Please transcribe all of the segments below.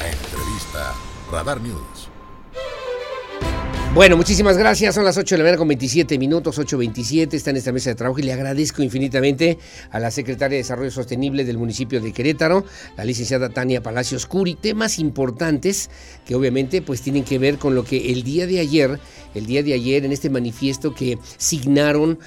La entrevista Radar News. Bueno, muchísimas gracias. Son las 8 de la mañana con 27 minutos, 8.27. Está en esta mesa de trabajo y le agradezco infinitamente a la secretaria de Desarrollo Sostenible del municipio de Querétaro, la licenciada Tania Palacios Curi. Temas importantes que obviamente pues tienen que ver con lo que el día de ayer, el día de ayer en este manifiesto que signaron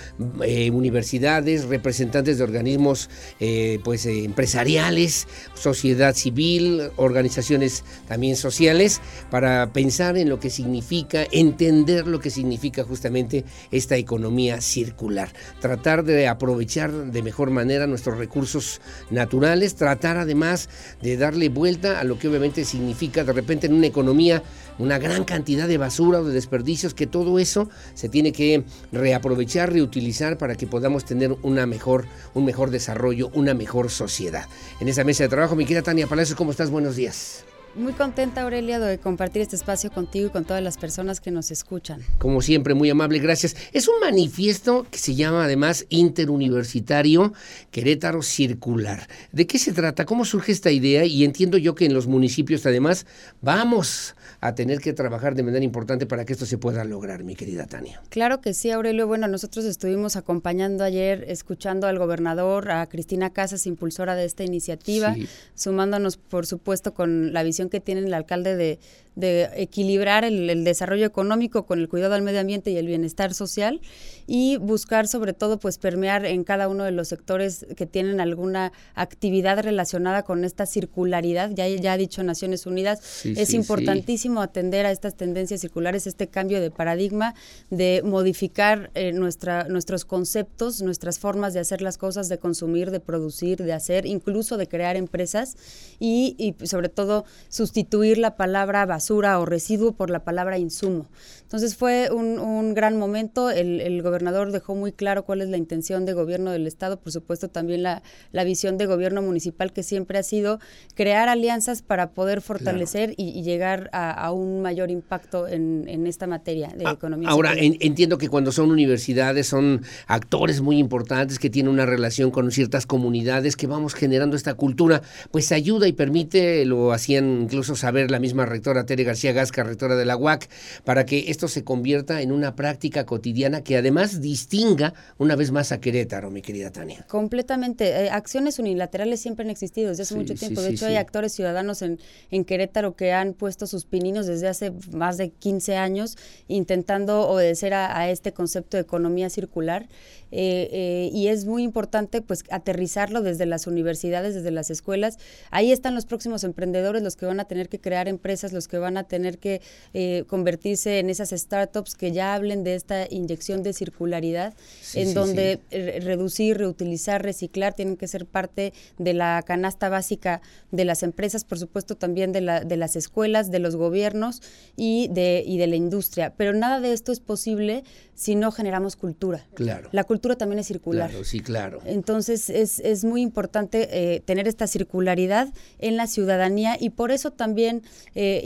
eh, universidades, representantes de organismos eh, pues eh, empresariales, sociedad civil, organizaciones también sociales, para pensar en lo que significa en entender lo que significa justamente esta economía circular. Tratar de aprovechar de mejor manera nuestros recursos naturales, tratar además de darle vuelta a lo que obviamente significa de repente en una economía una gran cantidad de basura o de desperdicios, que todo eso se tiene que reaprovechar, reutilizar para que podamos tener una mejor, un mejor desarrollo, una mejor sociedad. En esa mesa de trabajo, mi querida Tania Palacios, ¿cómo estás? Buenos días. Muy contenta, Aurelia, de compartir este espacio contigo y con todas las personas que nos escuchan. Como siempre, muy amable, gracias. Es un manifiesto que se llama además Interuniversitario Querétaro Circular. ¿De qué se trata? ¿Cómo surge esta idea? Y entiendo yo que en los municipios además vamos a tener que trabajar de manera importante para que esto se pueda lograr, mi querida Tania. Claro que sí, Aurelio. Bueno, nosotros estuvimos acompañando ayer, escuchando al gobernador, a Cristina Casas, impulsora de esta iniciativa, sumándonos, por supuesto, con la visión que tiene el alcalde de, de equilibrar el, desarrollo económico con el cuidado al medio ambiente y el bienestar social y buscar sobre todo pues permear en cada uno de los sectores que tienen alguna actividad relacionada con esta circularidad. Ya, ya ha dicho Naciones Unidas, es importantísimo atender a estas tendencias circulares, este cambio de paradigma, de modificar eh, nuestra, nuestros conceptos, nuestras formas de hacer las cosas, de consumir, de producir, de hacer, incluso de crear empresas y, y sobre todo sustituir la palabra basura o residuo por la palabra insumo. Entonces fue un, gran momento, el, gobernador dejó muy claro cuál es la intención de gobierno del Estado, por supuesto también la, visión de gobierno municipal que siempre ha sido crear alianzas para poder fortalecer y, llegar a, un mayor impacto en, esta materia de ah, economía. Ahora, entiendo que cuando son universidades son actores muy importantes que tienen una relación con ciertas comunidades que vamos generando esta cultura, pues ayuda y permite, lo hacían incluso saber la misma rectora Tere García Gasca, rectora de la UAC, para que esto se convierta en una práctica cotidiana que además distinga una vez más a Querétaro, mi querida Tania. Completamente. Eh, acciones unilaterales siempre han existido desde hace mucho tiempo. de hecho, hay actores ciudadanos en, en Querétaro que han puesto sus pininos desde hace más de 15 años intentando obedecer a, este concepto de economía circular. Eh, eh, y es muy importante pues aterrizarlo desde las universidades, desde las escuelas. Ahí están los próximos emprendedores, los que van a tener que crear empresas, los que van a tener que convertirse en esas startups que ya hablen de esta inyección de circularidad, en donde reducir, reutilizar, reciclar tienen que ser parte de la canasta básica de las empresas, por supuesto también de, la, de las escuelas, de los gobiernos y de, y de la industria. Pero nada de esto es posible si no generamos cultura. Claro. La cultura también es circular. Claro, sí, claro. Entonces es, es muy importante eh, tener esta circularidad en la ciudadanía y por eso también eh,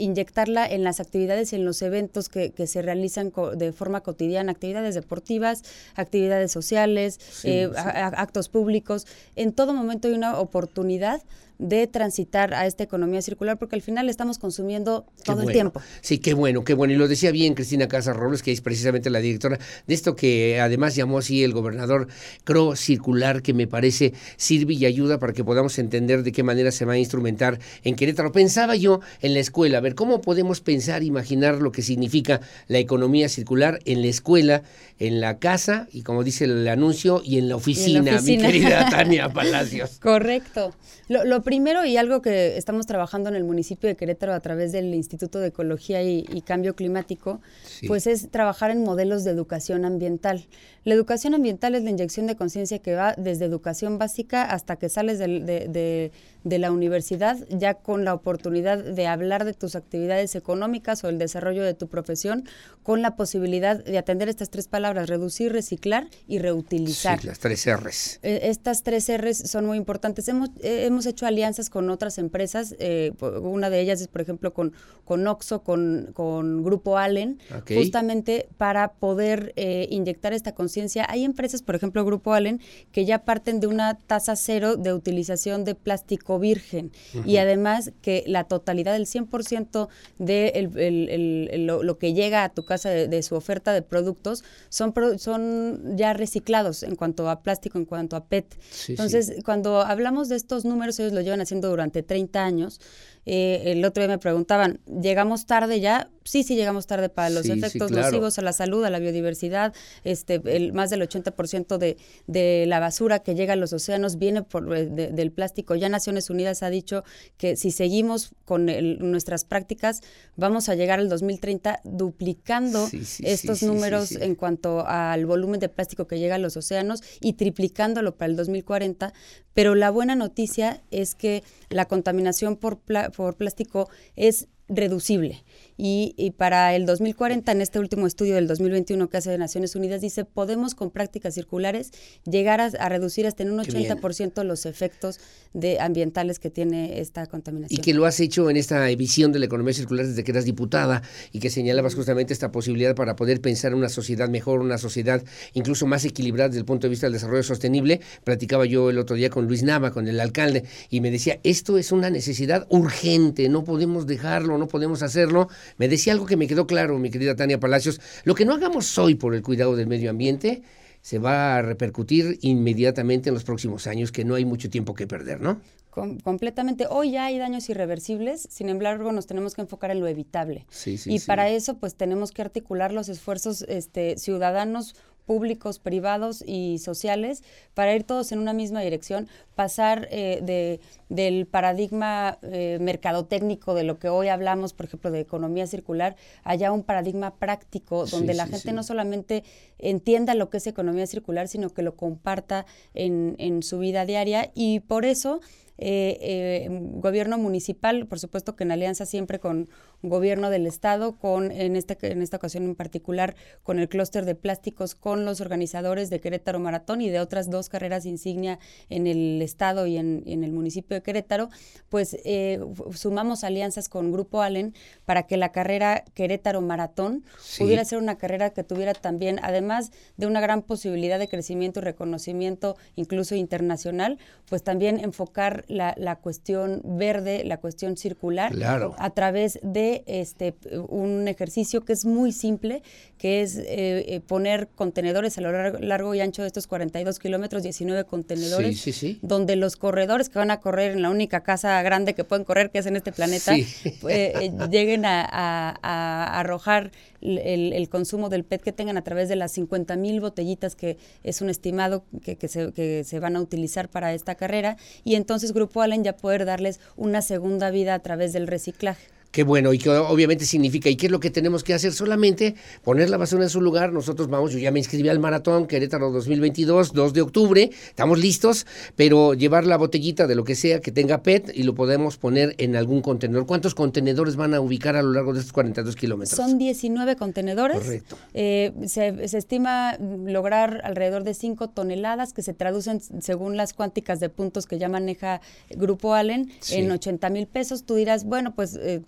en las actividades y en los eventos que, que se realizan de forma cotidiana, actividades deportivas, actividades sociales, eh, actos públicos. En todo momento hay una oportunidad de transitar a esta economía circular, porque al final estamos consumiendo todo el tiempo. Sí, qué bueno, qué bueno. Y lo decía bien Cristina Casas Robles, que es precisamente la directora de esto que además llamó así el gobernador CRO Circular, que me parece sirve y ayuda para que podamos entender de qué manera se va a instrumentar en Querétaro. Pensaba yo en la escuela, a ver, ¿cómo podemos pensar, imaginar lo que significa la economía circular en la escuela, en la casa y como dice el anuncio, y en la oficina, mi querida Tania Palacios? Correcto. Lo, lo primero y algo que estamos trabajando en el municipio de Querétaro a través del Instituto de Ecología y, Cambio Climático, pues es trabajar en modelos de educación ambiental. La educación ambiental es la inyección de conciencia que va desde educación básica hasta que sales de, de la universidad ya con la oportunidad de hablar de tus actividades económicas o el desarrollo de tu profesión, con la posibilidad de atender estas tres palabras, reducir, reciclar y reutilizar. Sí, las tres R's. Eh, estas tres R's son muy importantes. Hemos, eh, hemos hecho alianzas con otras empresas, eh, una de ellas es, por ejemplo, con, con Oxo, con, con Grupo Allen, justamente para poder inyectar esta conciencia. Hay empresas, por ejemplo, Grupo Allen, que ya parten de una tasa cero de utilización de plástico virgen y además que la totalidad del 100% de el, lo, que llega a tu casa de, su oferta de productos son, son ya reciclados en cuanto a plástico, en cuanto a PET. Entonces, cuando hablamos de estos números, ellos lo llevan haciendo durante 30 años. Eh, el otro día me preguntaban, ¿llegamos tarde ya? Sí, sí llegamos tarde para los efectos nocivos a la salud, a la biodiversidad. Este, el, más del 80% de, de la basura que llega a los océanos viene por, eh, del plástico. Ya Naciones Unidas ha dicho que si seguimos con nuestras prácticas, vamos a llegar al 2030 duplicando estos números en cuanto al volumen de plástico que llega a los océanos y triplicándolo para el 2040. Pero la buena noticia es que la contaminación por, por plástico es reducible. Y, para el 2040, en este último estudio del 2021 que hace de Naciones Unidas, dice, podemos con prácticas circulares llegar a, reducir hasta en un 80% los efectos de ambientales que tiene esta contaminación. Y que lo has hecho en esta visión de la economía circular desde que eras diputada y que señalabas justamente esta posibilidad para poder pensar en una sociedad mejor, una sociedad incluso más equilibrada desde el punto de vista del desarrollo sostenible. Platicaba yo el otro día con Luis Nava, con el alcalde, y me decía, esto es una necesidad urgente, no podemos dejarlo, no podemos hacerlo me decía algo que me quedó claro, mi querida Tania Palacios, lo que no hagamos hoy por el cuidado del medio ambiente se va a repercutir inmediatamente en los próximos años, que no hay mucho tiempo que perder, ¿no? completamente. Hoy ya hay daños irreversibles, sin embargo nos tenemos que enfocar en lo evitable. y para eso pues tenemos que articular los esfuerzos este, ciudadanos públicos, privados y sociales, para ir todos en una misma dirección, pasar eh, de, del paradigma eh, mercadotécnico de lo que hoy hablamos, por ejemplo, de economía circular, allá un paradigma práctico, donde la gente no solamente entienda lo que es economía circular, sino que lo comparta en, en su vida diaria. Y por eso eh, eh, gobierno municipal, por supuesto que en alianza siempre con gobierno del estado, con en esta en esta ocasión en particular con el clúster de plásticos, con los organizadores de Querétaro Maratón y de otras dos carreras insignia en el estado y en, el municipio de Querétaro, pues eh, sumamos alianzas con Grupo Allen para que la carrera Querétaro Maratón pudiera ser una carrera que tuviera también, además de una gran posibilidad de crecimiento y reconocimiento incluso internacional, pues también enfocar la, la cuestión verde, la cuestión circular, a través de este un ejercicio que es muy simple, que es eh, eh, poner contenedores a lo largo, y ancho de estos 42 kilómetros, 19 contenedores, donde los corredores que van a correr en la única casa grande que pueden correr, que es en este planeta, eh, lleguen a, a arrojar el, consumo del PET que tengan a través de las 50 mil botellitas que es un estimado que, que, se, que se van a utilizar para esta carrera. Y entonces Grupo Allen ya poder darles una segunda vida a través del reciclaje. Qué bueno, y que obviamente significa, ¿y qué es lo que tenemos que hacer? Solamente poner la basura en su lugar. Nosotros vamos, yo ya me inscribí al maratón Querétaro 2022, 2 de octubre, estamos listos, pero llevar la botellita de lo que sea que tenga PET y lo podemos poner en algún contenedor. ¿Cuántos contenedores van a ubicar a lo largo de estos 42 kilómetros? Son 19 contenedores. Correcto. Eh, se, estima lograr alrededor de 5 toneladas que se traducen según las cuánticas de puntos que ya maneja Grupo Allen en 80 mil pesos. Tú dirás, bueno, pues... Eh,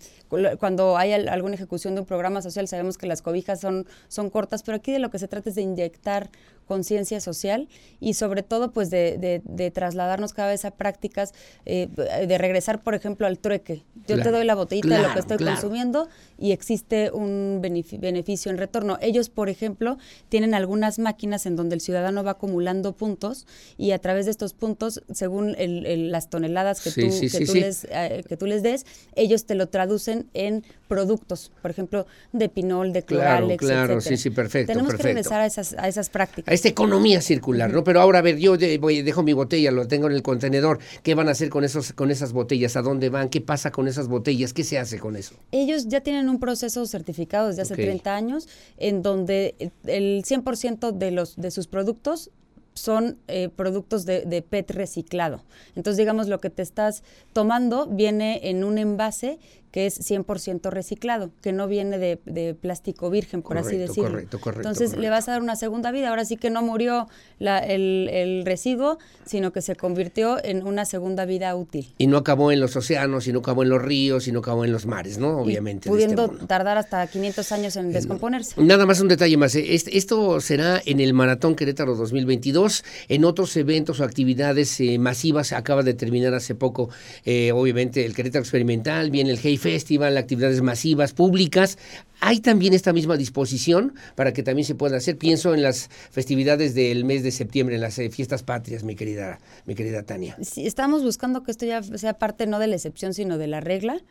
cuando hay alguna ejecución de un programa social sabemos que las cobijas son, son cortas, pero aquí de lo que se trata es de inyectar conciencia social y sobre todo pues de, de, trasladarnos cada vez a prácticas eh, de regresar por ejemplo al trueque. Yo te doy la botellita de lo que estoy consumiendo y existe un beneficio en retorno. Ellos por ejemplo tienen algunas máquinas en donde el ciudadano va acumulando puntos y a través de estos puntos según las toneladas que, tú, que, tú Les, eh, que tú les des, ellos te lo traducen en productos, por ejemplo, de pinol, de cloralex, Claro, claro, sí, sí, perfecto. Tenemos que regresar a esas, a esas prácticas. Esta economía circular, ¿no? Pero ahora, a ver, yo voy, dejo mi botella, lo tengo en el contenedor. ¿Qué van a hacer con, esos, con esas botellas? ¿A dónde van? ¿Qué pasa con esas botellas? ¿Qué se hace con eso? Ellos ya tienen un proceso certificado desde hace 30 años en donde el 100% de, los, de sus productos son eh, productos de, de, PET reciclado. Entonces, digamos, lo que te estás tomando viene en un envase que es 100% reciclado, que no viene de, plástico virgen, por así decirlo. Correcto, correcto. Entonces le vas a dar una segunda vida. Ahora sí que no murió el, residuo, sino que se convirtió en una segunda vida útil. Y no acabó en los océanos, y no acabó en los ríos, y no acabó en los mares, ¿no? Obviamente. pudiendo este tardar hasta 500 años en descomponerse. Nada más un detalle más. ¿eh? Esto será en el Maratón Querétaro 2022, en otros eventos o actividades eh, masivas. Acaba de terminar hace poco, eh, obviamente, el Querétaro Experimental, viene el Hey Festival, actividades masivas, públicas. Hay también esta misma disposición para que también se pueda hacer. Pienso en las festividades del mes de septiembre, en las eh, fiestas patrias, mi querida, mi querida Tania. Sí, estamos buscando que esto ya sea parte no de la excepción, sino de la regla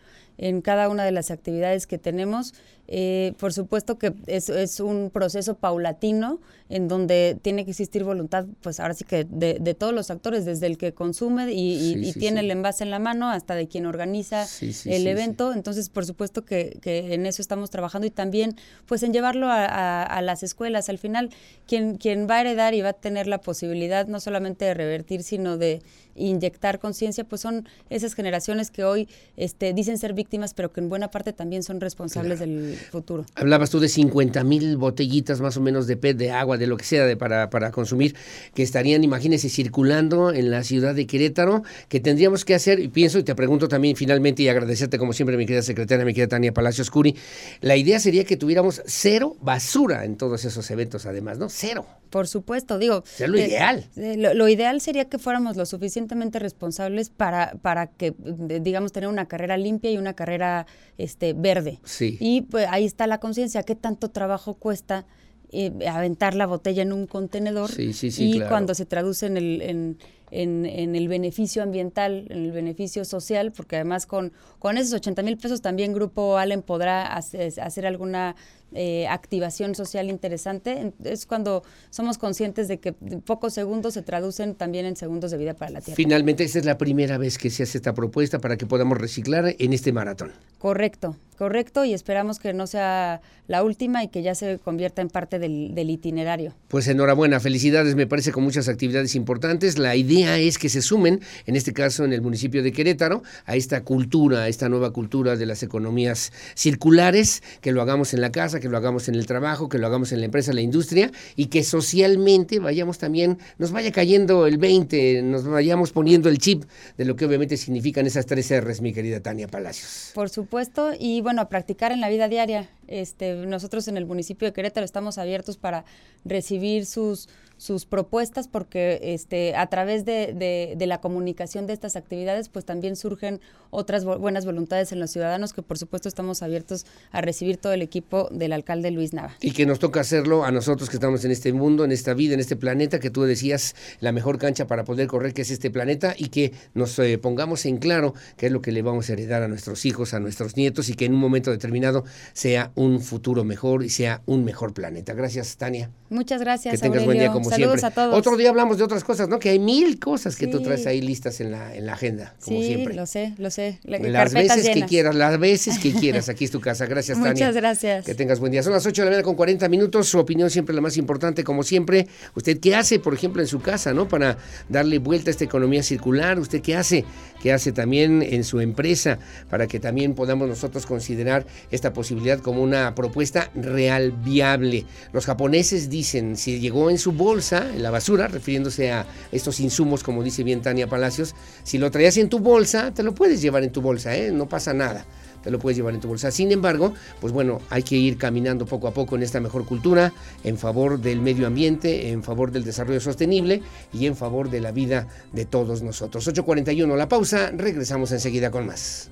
en cada una de las actividades que tenemos. Eh, por supuesto que es, es, un proceso paulatino en donde tiene que existir voluntad, pues ahora sí que de, todos los actores, desde el que consume y, tiene el envase en la mano hasta de quien organiza el evento. Entonces, por supuesto que, que, en eso estamos trabajando y también pues en llevarlo a, a, las escuelas. Al final, quien, quien va a heredar y va a tener la posibilidad no solamente de revertir, sino de inyectar conciencia, pues son esas generaciones que hoy este, dicen ser víctimas, pero que en buena parte también son responsables del futuro. Hablabas tú de 50 mil botellitas más o menos de PET, de agua, de lo que sea de, para, para consumir, que estarían, imagínense, circulando en la ciudad de Querétaro, que tendríamos que hacer, y pienso y te pregunto también finalmente y agradecerte como siempre, mi querida secretaria, mi querida Tania Palacios Curi, la idea sería que tuviéramos cero basura en todos esos eventos además, ¿no? Cero. Por supuesto, digo. Es lo ideal. lo, ideal sería que fuéramos lo suficientemente responsables para, para que, digamos, tener una carrera limpia y una carrera este, verde. Sí. Y pues ahí está la conciencia, qué tanto trabajo cuesta eh, aventar la botella en un contenedor sí, sí, sí, y cuando se traduce en el, en, en, el beneficio ambiental, en el beneficio social, porque además con, con esos 80 mil pesos también Grupo Allen podrá hacer alguna eh, activación social interesante. Es cuando somos conscientes de que pocos segundos se traducen también en segundos de vida para la Tierra. Finalmente, esta es la primera vez que se hace esta propuesta para que podamos reciclar en este maratón. Correcto, correcto, y esperamos que no sea la última y que ya se convierta en parte del, del itinerario. Pues enhorabuena, felicidades, me parece con muchas actividades importantes. La idea es que se sumen, en este caso en el municipio de Querétaro, a esta cultura, a esta nueva cultura de las economías circulares, que lo hagamos en la casa, que lo hagamos en el trabajo, que lo hagamos en la empresa, en la industria y que socialmente vayamos también, nos vaya cayendo el 20, nos vayamos poniendo el chip de lo que obviamente significan esas tres R's, mi querida Tania Palacios. Por supuesto, y bueno, practicar en la vida diaria. Este, nosotros en el municipio de Querétaro estamos abiertos para recibir sus sus propuestas porque este, a través de, la comunicación de estas actividades pues también surgen otras buenas voluntades en los ciudadanos que por supuesto estamos abiertos a recibir todo el equipo del alcalde Luis Nava. Y que nos toca hacerlo a nosotros que estamos en este mundo, en esta vida, en este planeta, que tú decías la mejor cancha para poder correr que es este planeta y que nos eh, pongamos en claro qué es lo que le vamos a heredar a nuestros hijos, a nuestros nietos y que en un momento determinado sea un futuro mejor y sea un mejor planeta. Gracias, Tania. Muchas gracias. Que tengas buen día como Saludos a todos. Otro día hablamos de otras cosas, ¿no? Que hay mil cosas que tú traes ahí listas en la, en la agenda, como sí, siempre. lo sé, lo sé. las veces que quieras, las veces que quieras. Aquí es tu casa. Gracias, Tania. Muchas gracias. Que tengas buen día. Son las 8 de la mañana con 40 minutos. Su opinión siempre la más importante, como siempre. ¿Usted qué hace, por ejemplo, en su casa, ¿no? Para darle vuelta a esta economía circular. ¿Usted qué hace? ¿Qué hace también en su empresa? Para que también podamos nosotros considerar esta posibilidad como una propuesta real, viable. Los japoneses dicen, si llegó en su bolsa, en la basura, refiriéndose a estos insumos, como dice bien Tania Palacios, si lo traías en tu bolsa, te lo puedes llevar en tu bolsa, ¿eh? no pasa nada te lo puedes llevar en tu bolsa. Sin embargo, pues bueno, hay que ir caminando poco a poco en esta mejor cultura, en favor del medio ambiente, en favor del desarrollo sostenible y en favor de la vida de todos nosotros. 8.41 la pausa, regresamos enseguida con más.